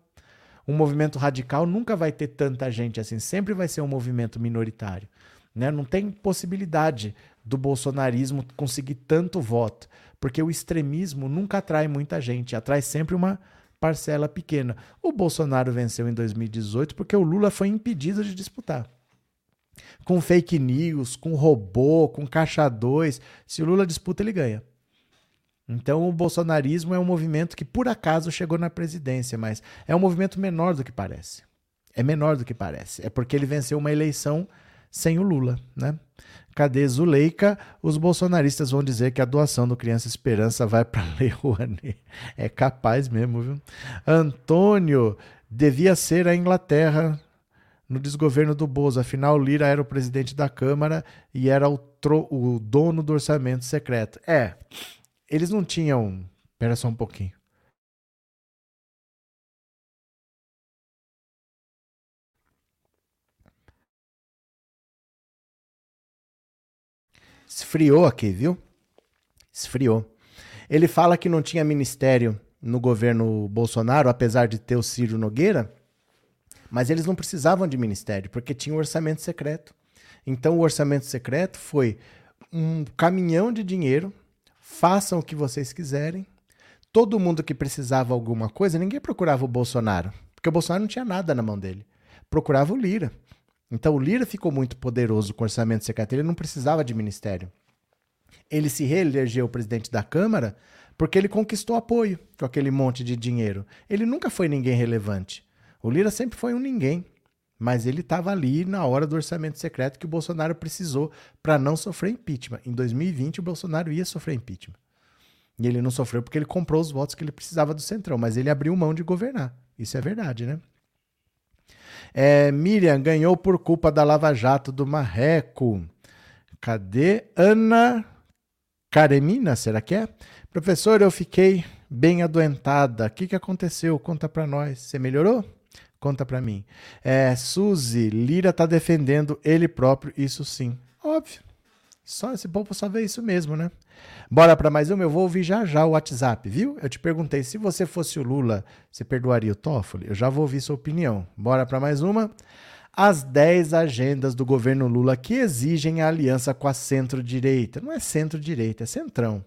Um movimento radical nunca vai ter tanta gente assim, sempre vai ser um movimento minoritário. Né? Não tem possibilidade do bolsonarismo conseguir tanto voto, porque o extremismo nunca atrai muita gente, atrai sempre uma parcela pequena. O Bolsonaro venceu em 2018 porque o Lula foi impedido de disputar. Com fake news, com robô, com caixa 2, se o Lula disputa, ele ganha. Então o bolsonarismo é um movimento que por acaso chegou na presidência, mas é um movimento menor do que parece. É menor do que parece. É porque ele venceu uma eleição sem o Lula, né? Cadê Zuleika? Os bolsonaristas vão dizer que a doação do Criança Esperança vai para Lei Rouanet. É capaz mesmo, viu? Antônio, devia ser a Inglaterra no desgoverno do Bozo. Afinal, Lira era o presidente da Câmara e era o, o dono do orçamento secreto. É, eles não tinham. Espera só um pouquinho. Esfriou aqui, viu? Esfriou. Ele fala que não tinha ministério no governo Bolsonaro, apesar de ter o Ciro Nogueira, mas eles não precisavam de ministério, porque tinha um orçamento secreto. Então o orçamento secreto foi um caminhão de dinheiro, façam o que vocês quiserem. Todo mundo que precisava alguma coisa, ninguém procurava o Bolsonaro, porque o Bolsonaro não tinha nada na mão dele. Procurava o Lira. Então o Lira ficou muito poderoso com o orçamento secreto, ele não precisava de ministério. Ele se reelegeu presidente da Câmara porque ele conquistou apoio com aquele monte de dinheiro. Ele nunca foi ninguém relevante. O Lira sempre foi um ninguém, mas ele estava ali na hora do orçamento secreto que o Bolsonaro precisou para não sofrer impeachment. Em 2020 o Bolsonaro ia sofrer impeachment. E ele não sofreu porque ele comprou os votos que ele precisava do Centrão, mas ele abriu mão de governar. Isso é verdade, né? É, Miriam ganhou por culpa da Lava Jato do Marreco. Cadê? Ana Karemina, será que é? Professor, eu fiquei bem adoentada. O que, que aconteceu? Conta para nós. Você melhorou? Conta para mim. É, Suzy, Lira tá defendendo ele próprio, isso sim. Óbvio. Só esse povo só vê isso mesmo, né? Bora para mais uma, eu vou ouvir já já o WhatsApp, viu? Eu te perguntei se você fosse o Lula, você perdoaria o Toffoli? Eu já vou ouvir sua opinião. Bora para mais uma. As 10 agendas do governo Lula que exigem a aliança com a centro-direita. Não é centro-direita, é centrão.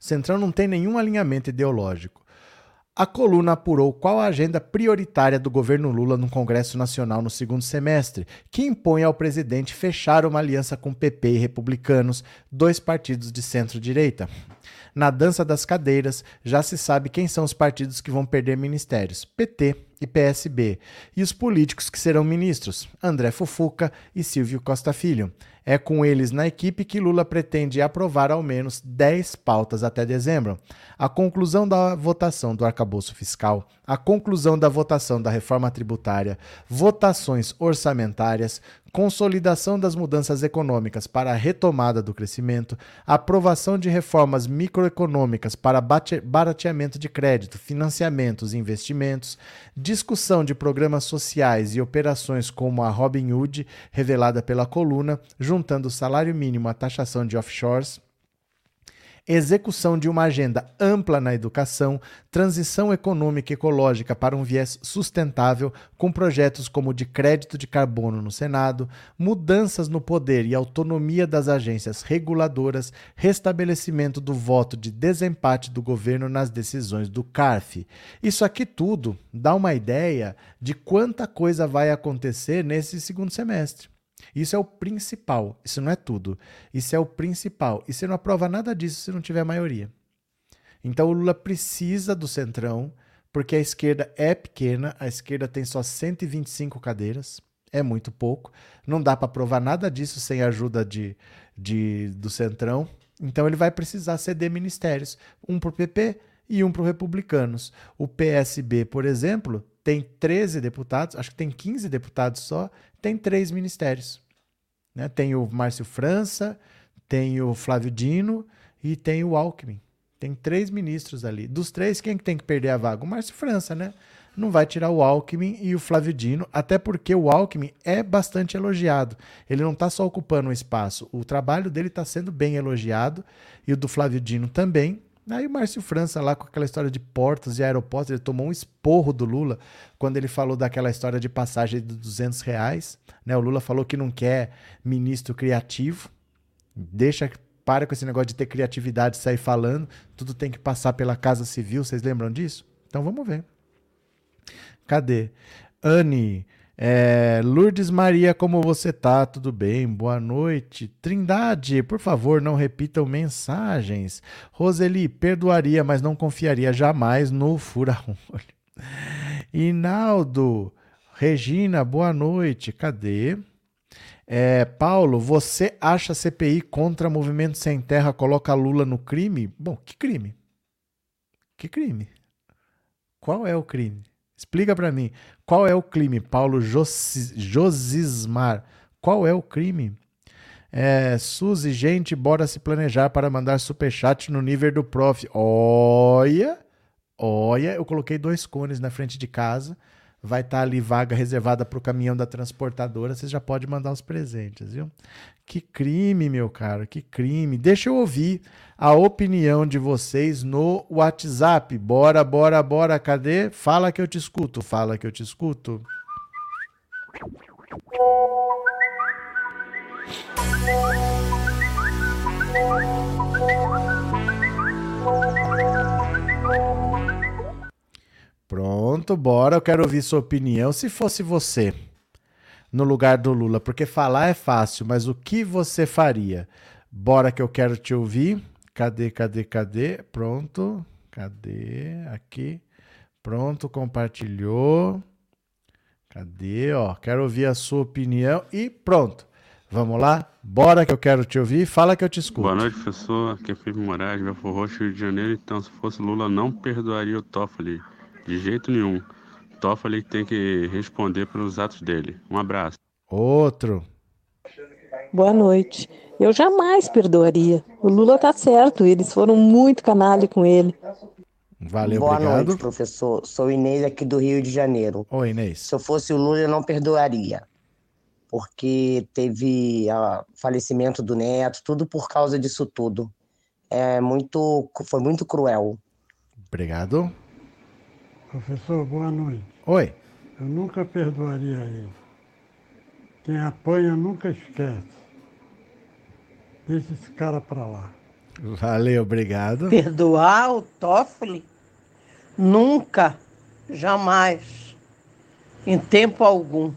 O centrão não tem nenhum alinhamento ideológico. A coluna apurou qual a agenda prioritária do governo Lula no Congresso Nacional no segundo semestre, que impõe ao presidente fechar uma aliança com PP e republicanos, dois partidos de centro-direita. Na dança das cadeiras, já se sabe quem são os partidos que vão perder ministérios: PT e PSB, e os políticos que serão ministros: André Fufuca e Silvio Costa Filho. É com eles na equipe que Lula pretende aprovar ao menos 10 pautas até dezembro. A conclusão da votação do arcabouço fiscal, a conclusão da votação da reforma tributária, votações orçamentárias, consolidação das mudanças econômicas para a retomada do crescimento, aprovação de reformas microeconômicas para barateamento de crédito, financiamentos e investimentos, discussão de programas sociais e operações como a Robin Hood, revelada pela coluna, juntando o salário mínimo à taxação de offshores execução de uma agenda ampla na educação, transição econômica e ecológica para um viés sustentável, com projetos como o de crédito de carbono no Senado, mudanças no poder e autonomia das agências reguladoras, restabelecimento do voto de desempate do governo nas decisões do CARF. Isso aqui tudo dá uma ideia de quanta coisa vai acontecer nesse segundo semestre. Isso é o principal. Isso não é tudo. Isso é o principal. E você não aprova nada disso se não tiver maioria. Então o Lula precisa do centrão, porque a esquerda é pequena, a esquerda tem só 125 cadeiras, é muito pouco. Não dá para provar nada disso sem a ajuda de, de, do centrão. Então ele vai precisar ceder ministérios, um para o PP e um para os republicanos. O PSB, por exemplo, tem 13 deputados, acho que tem 15 deputados só, tem três ministérios. Né? Tem o Márcio França, tem o Flávio Dino e tem o Alckmin. Tem três ministros ali. Dos três, quem tem que perder a vaga? O Márcio França, né? Não vai tirar o Alckmin e o Flávio Dino, até porque o Alckmin é bastante elogiado. Ele não está só ocupando um espaço, o trabalho dele está sendo bem elogiado e o do Flávio Dino também. Aí o Márcio França lá com aquela história de portos e aeroportos, ele tomou um esporro do Lula quando ele falou daquela história de passagem de 200 reais. Né? O Lula falou que não quer ministro criativo, deixa, para com esse negócio de ter criatividade sair falando, tudo tem que passar pela Casa Civil, vocês lembram disso? Então vamos ver. Cadê? Anne, é, Lourdes Maria, como você tá? Tudo bem? Boa noite. Trindade, por favor, não repitam mensagens. Roseli, perdoaria, mas não confiaria jamais no fura-olho. Inaldo, Regina, boa noite. Cadê? É, Paulo, você acha CPI contra Movimento Sem Terra coloca Lula no crime? Bom, que crime? Que crime? Qual é o crime? Explica para mim. Qual é o crime, Paulo Josismar? Qual é o crime? É, Suzy, gente, bora se planejar para mandar superchat no nível do prof. Olha, olha, eu coloquei dois cones na frente de casa. Vai estar tá ali vaga reservada para o caminhão da transportadora. Você já pode mandar os presentes, viu? Que crime, meu caro, que crime. Deixa eu ouvir a opinião de vocês no WhatsApp. Bora, bora, bora. Cadê? Fala que eu te escuto. Fala que eu te escuto. Pronto, bora. Eu quero ouvir sua opinião. Se fosse você no lugar do Lula? Porque falar é fácil, mas o que você faria? Bora que eu quero te ouvir. Cadê, cadê, cadê? Pronto. Cadê? Aqui. Pronto, compartilhou. Cadê? Ó, quero ouvir a sua opinião e pronto. Vamos lá? Bora que eu quero te ouvir. Fala que eu te escuto. Boa noite, professor. Aqui é Felipe Moraes, Belfor Roxo, Rio de Janeiro. Então, se fosse Lula, não perdoaria o Toffoli. De jeito nenhum. Toffoli tem que responder pelos atos dele. Um abraço. Outro. Boa noite. Eu jamais perdoaria. O Lula tá certo, eles foram muito canalha com ele. Valeu, Boa obrigado. noite, professor. Sou Inês aqui do Rio de Janeiro. Oi, Inês. Se eu fosse o Lula, eu não perdoaria. Porque teve o falecimento do neto, tudo por causa disso tudo. É muito, foi muito cruel. Obrigado. Professor, boa noite. Oi. Eu nunca perdoaria ele. Quem apanha nunca esquece. Deixa esse cara pra lá. Valeu, obrigado. Perdoar o Toffoli? Nunca, jamais, em tempo algum.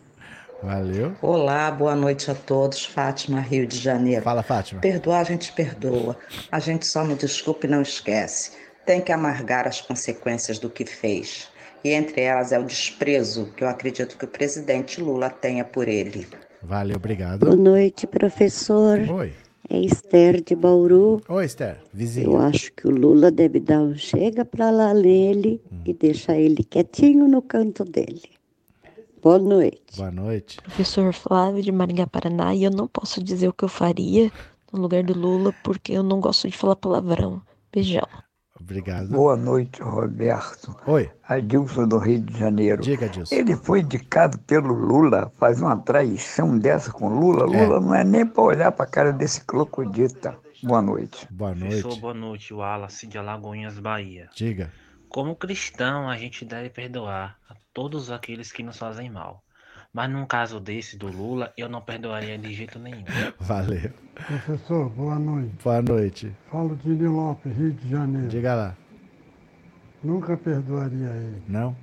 Valeu. Olá, boa noite a todos. Fátima, Rio de Janeiro. Fala, Fátima. Perdoar, a gente perdoa. A gente só não desculpa e não esquece. Tem que amargar as consequências do que fez e entre elas é o desprezo que eu acredito que o presidente Lula tenha por ele. Valeu, obrigado. Boa noite, professor. Oi. É Esther de Bauru. Oi, Esther, vizinha. Eu acho que o Lula deve dar um chega para lá nele hum. e deixar ele quietinho no canto dele. Boa noite. Boa noite. Professor Flávio de Maringá, Paraná, e eu não posso dizer o que eu faria no lugar do Lula porque eu não gosto de falar palavrão. Beijão. Obrigado. Boa noite, Roberto. Oi. Adilson do Rio de Janeiro. Diga, Adilson. Ele foi indicado pelo Lula, faz uma traição dessa com Lula. É. Lula não é nem para olhar para a cara desse crocodita. Boa noite. Boa noite. Professor, boa noite, Wallace de Alagoinhas, Bahia. Diga. Como cristão, a gente deve perdoar a todos aqueles que nos fazem mal. Mas num caso desse do Lula, eu não perdoaria de jeito nenhum. Valeu. Professor, boa noite. Boa noite. Falo de Lopes, Rio de Janeiro. Diga lá. Nunca perdoaria ele. Não?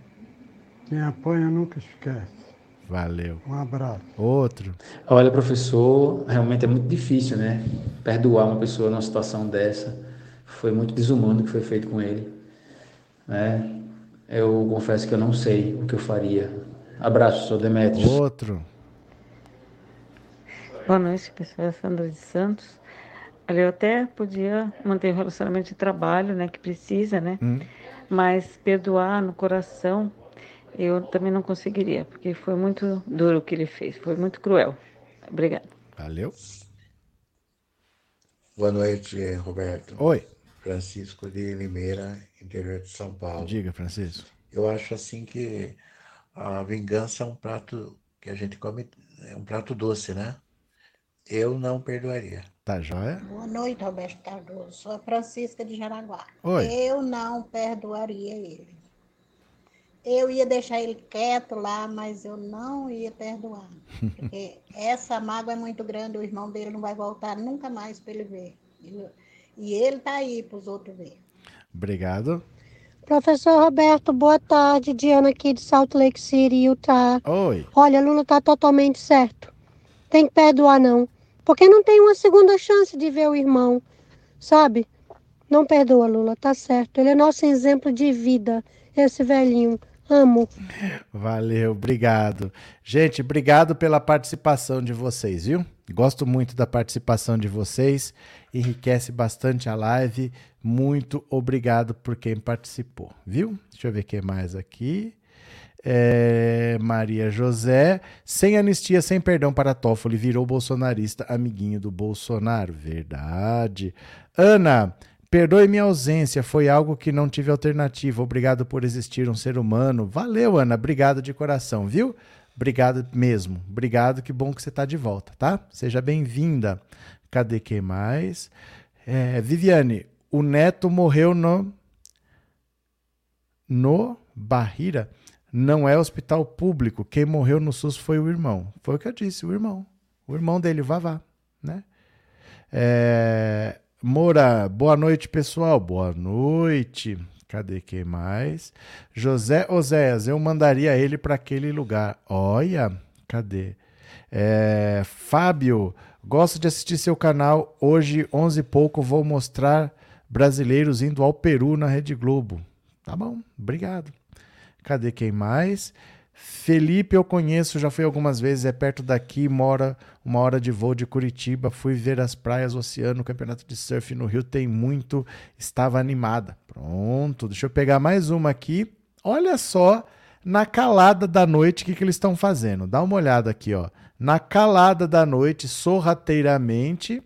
Quem apanha nunca esquece. Valeu. Um abraço. Outro. Olha, professor, realmente é muito difícil, né? Perdoar uma pessoa numa situação dessa. foi muito desumano o que foi feito com ele. Né? Eu confesso que eu não sei o que eu faria. Abraço, sou Demetrios. Outro. Boa noite, pessoal. É Sandra de Santos. Olha, eu até podia manter o relacionamento de trabalho, né, que precisa, né? Hum. Mas perdoar no coração, eu também não conseguiria, porque foi muito duro o que ele fez, foi muito cruel. Obrigada. Valeu. Boa noite, Roberto. Oi. Francisco de Limeira, interior de São Paulo. Diga, Francisco. Eu acho assim que a vingança é um prato que a gente come, é um prato doce, né? Eu não perdoaria. Tá joia? Boa noite, Roberto Cardoso. Sou a Francisca de Jaraguá. Oi. Eu não perdoaria ele. Eu ia deixar ele quieto lá, mas eu não ia perdoar. Porque essa mágoa é muito grande, o irmão dele não vai voltar nunca mais para ele ver. E- ele tá aí para os outros ver. Obrigado. Professor Roberto, boa tarde. Diana aqui de Salt Lake City, Utah. Oi. Olha, Lula tá totalmente certo. Tem que perdoar, não. Porque não tem uma segunda chance de ver o irmão, sabe? Não perdoa, Lula, tá certo. Ele é nosso exemplo de vida, esse velhinho. Amo. Valeu, obrigado. Gente, obrigado pela participação de vocês, viu? Gosto muito da participação de vocês, enriquece bastante a live. Muito obrigado por quem participou, viu? Deixa eu ver quem mais aqui. É, Maria José, sem anistia, sem perdão para Toffoli, virou bolsonarista, amiguinho do Bolsonaro. Verdade. Ana, perdoe minha ausência, foi algo que não tive alternativa. Obrigado por existir um ser humano. Valeu, Ana, obrigado de coração, viu? Obrigado mesmo. Obrigado, que bom que você está de volta, tá? Seja bem-vinda. Cadê quem mais? É, Viviane, o neto morreu no no Barrira não é hospital público. Quem morreu no SUS foi o irmão. Foi o que eu disse, o irmão. O irmão dele, o Vavá, né? É, Moura, boa noite, pessoal. Boa noite. Cadê quem mais? José Oséias, eu mandaria ele para aquele lugar. Olha, cadê? É, Fábio, gosto de assistir seu canal. Hoje, 11 e pouco, vou mostrar brasileiros indo ao Peru na Rede Globo. Tá bom, obrigado. Cadê quem mais? Felipe, eu conheço, já fui algumas vezes, é perto daqui, mora uma hora de voo de Curitiba. Fui ver as praias, o oceano, o campeonato de surf no Rio tem muito, estava animada. Pronto, deixa eu pegar mais uma aqui. Olha só, na calada da noite, o que, que eles estão fazendo? Dá uma olhada aqui, ó. Na calada da noite, sorrateiramente,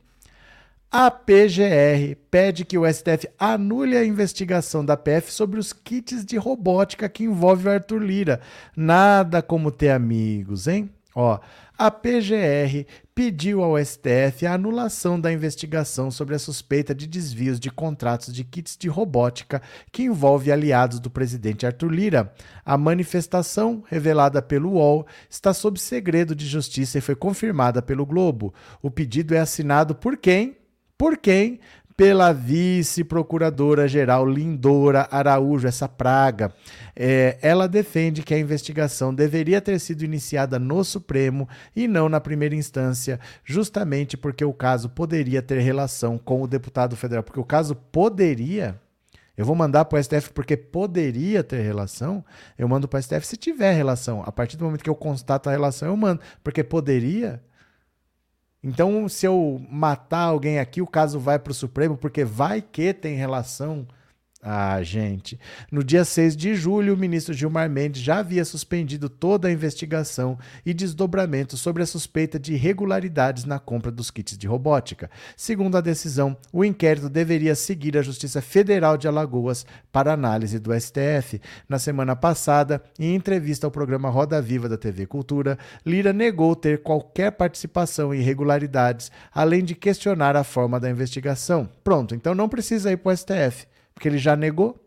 a PGR pede que o STF anule a investigação da PF sobre os kits de robótica que envolve o Arthur Lira. Nada como ter amigos, hein? Ó, a PGR pediu ao STF a anulação da investigação sobre a suspeita de desvios de contratos de kits de robótica que envolve aliados do presidente Arthur Lira. A manifestação, revelada pelo UOL, está sob segredo de justiça e foi confirmada pelo Globo. O pedido é assinado por quem? Por quem? Pela vice-procuradora-geral Lindora Araújo, essa praga. É, ela defende que a investigação deveria ter sido iniciada no Supremo e não na primeira instância, justamente porque o caso poderia ter relação com o deputado federal. Porque o caso poderia. Eu vou mandar para o STF porque poderia ter relação. Eu mando para o STF se tiver relação. A partir do momento que eu constato a relação, eu mando. Porque poderia. Então, se eu matar alguém aqui, o caso vai para o Supremo, porque vai que tem relação. Ah, gente. No dia 6 de julho, o ministro Gilmar Mendes já havia suspendido toda a investigação e desdobramento sobre a suspeita de irregularidades na compra dos kits de robótica. Segundo a decisão, o inquérito deveria seguir a Justiça Federal de Alagoas para análise do STF. Na semana passada, em entrevista ao programa Roda Viva da TV Cultura, Lira negou ter qualquer participação em irregularidades, além de questionar a forma da investigação. Pronto, então não precisa ir para o STF porque ele já negou.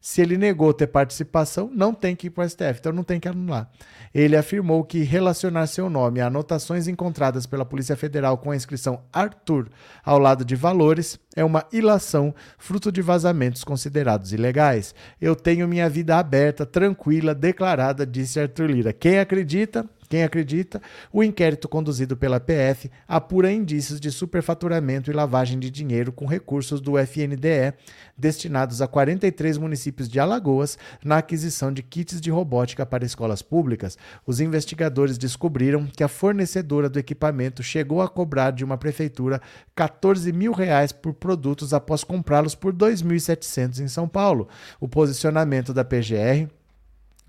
Se ele negou ter participação, não tem que ir para o STF, então não tem que anular. Ele afirmou que relacionar seu nome a anotações encontradas pela Polícia Federal com a inscrição Arthur ao lado de valores é uma ilação fruto de vazamentos considerados ilegais. Eu tenho minha vida aberta, tranquila, declarada, disse Arthur Lira. Quem acredita? Quem acredita? O inquérito conduzido pela PF apura indícios de superfaturamento e lavagem de dinheiro com recursos do FNDE destinados a 43 municípios de Alagoas na aquisição de kits de robótica para escolas públicas. Os investigadores descobriram que a fornecedora do equipamento chegou a cobrar de uma prefeitura 14 mil reais por produtos após comprá-los por 2.700 em São Paulo. O posicionamento da PGR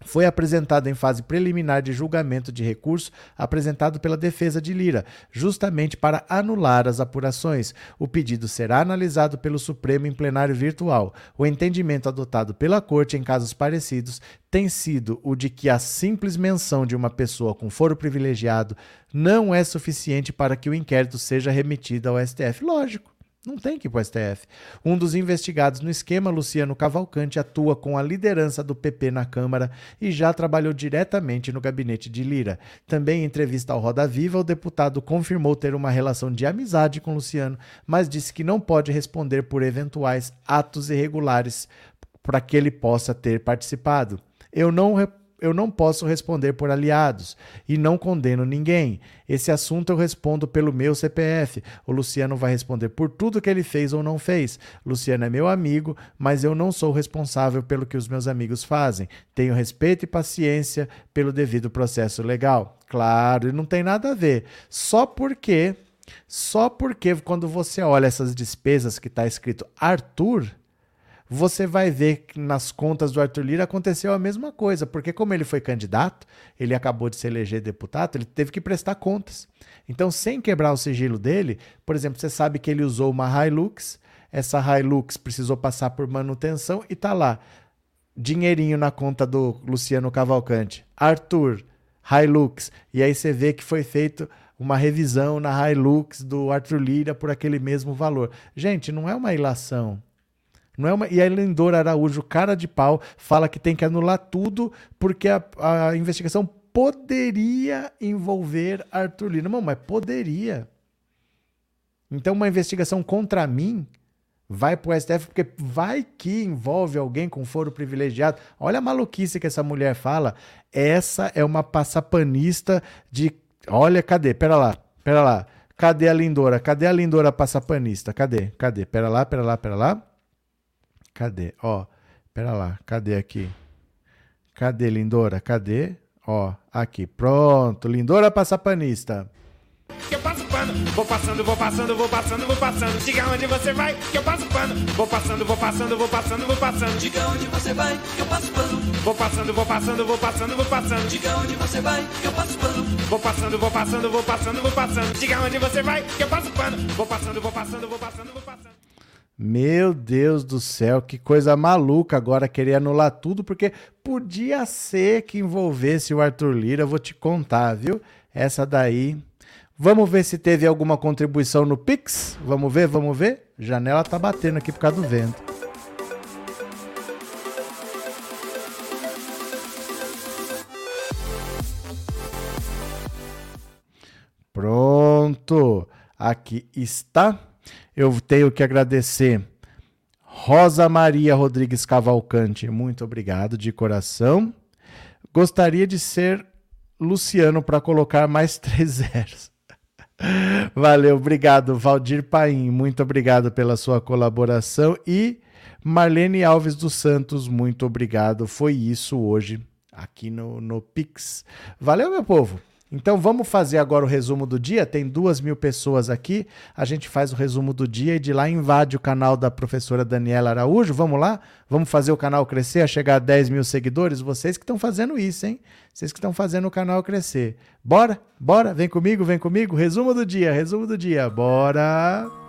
foi apresentado em fase preliminar de julgamento de recurso apresentado pela defesa de Lira, justamente para anular as apurações. O pedido será analisado pelo Supremo em plenário virtual. O entendimento adotado pela Corte em casos parecidos tem sido o de que a simples menção de uma pessoa com foro privilegiado não é suficiente para que o inquérito seja remetido ao STF. Lógico. Não tem que ir para o STF. Um dos investigados no esquema, Luciano Cavalcante, atua com a liderança do PP na Câmara e já trabalhou diretamente no gabinete de Lira. Também em entrevista ao Roda Viva, o deputado confirmou ter uma relação de amizade com Luciano, mas disse que não pode responder por eventuais atos irregulares para que ele possa ter participado. Eu não eu não posso responder por aliados e não condeno ninguém. Esse assunto eu respondo pelo meu CPF. O Luciano vai responder por tudo que ele fez ou não fez. Luciano é meu amigo, mas eu não sou responsável pelo que os meus amigos fazem. Tenho respeito e paciência pelo devido processo legal. Claro, e não tem nada a ver. Só porque, só porque quando você olha essas despesas que está escrito Arthur você vai ver que nas contas do Arthur Lira aconteceu a mesma coisa, porque como ele foi candidato, ele acabou de se eleger deputado, ele teve que prestar contas. Então, sem quebrar o sigilo dele, por exemplo, você sabe que ele usou uma Hilux, essa Hilux precisou passar por manutenção e tá lá, dinheirinho na conta do Luciano Cavalcante. Arthur, Hilux. E aí você vê que foi feito uma revisão na Hilux do Arthur Lira por aquele mesmo valor. Gente, não é uma ilação não é uma... E a Lindor Araújo, cara de pau, fala que tem que anular tudo porque a, a investigação poderia envolver Arthur Lira. Não, mas poderia. Então, uma investigação contra mim vai para o STF porque vai que envolve alguém com foro privilegiado. Olha a maluquice que essa mulher fala. Essa é uma passapanista de. Olha, cadê? Pera lá, pera lá. Cadê a Lindora? Cadê a Lindora passapanista? Cadê? Cadê? Pera lá, pera lá, pera lá. Cadê? Ó, pera lá, cadê aqui? Cadê, Lindora? Cadê? Ó, aqui, pronto, Lindora Passapanista. Que eu passo pano, vou passando, vou passando, vou passando, vou passando. Diga onde você vai, que eu passo pano. Vou passando, vou passando, vou passando, vou passando. Diga onde você vai, que eu passo pano. Vou passando, vou passando, vou passando, vou passando. Diga onde você vai, que eu passo pano. Vou passando, vou passando, vou passando, vou passando. Diga onde você vai, que eu passo pano. Vou passando, vou passando, vou passando, vou passando. Meu Deus do céu, que coisa maluca agora querer anular tudo, porque podia ser que envolvesse o Arthur Lira, vou te contar, viu? Essa daí. Vamos ver se teve alguma contribuição no Pix? Vamos ver, vamos ver? Janela tá batendo aqui por causa do vento. Pronto. Aqui está. Eu tenho que agradecer Rosa Maria Rodrigues Cavalcante, muito obrigado de coração. Gostaria de ser Luciano para colocar mais três zeros. Valeu, obrigado, Valdir Paim, muito obrigado pela sua colaboração. E Marlene Alves dos Santos, muito obrigado. Foi isso hoje aqui no, no Pix. Valeu, meu povo. Então vamos fazer agora o resumo do dia. Tem duas mil pessoas aqui. A gente faz o resumo do dia e de lá invade o canal da professora Daniela Araújo. Vamos lá? Vamos fazer o canal crescer, a chegar a 10 mil seguidores? Vocês que estão fazendo isso, hein? Vocês que estão fazendo o canal crescer. Bora? Bora? Vem comigo, vem comigo. Resumo do dia, resumo do dia. Bora!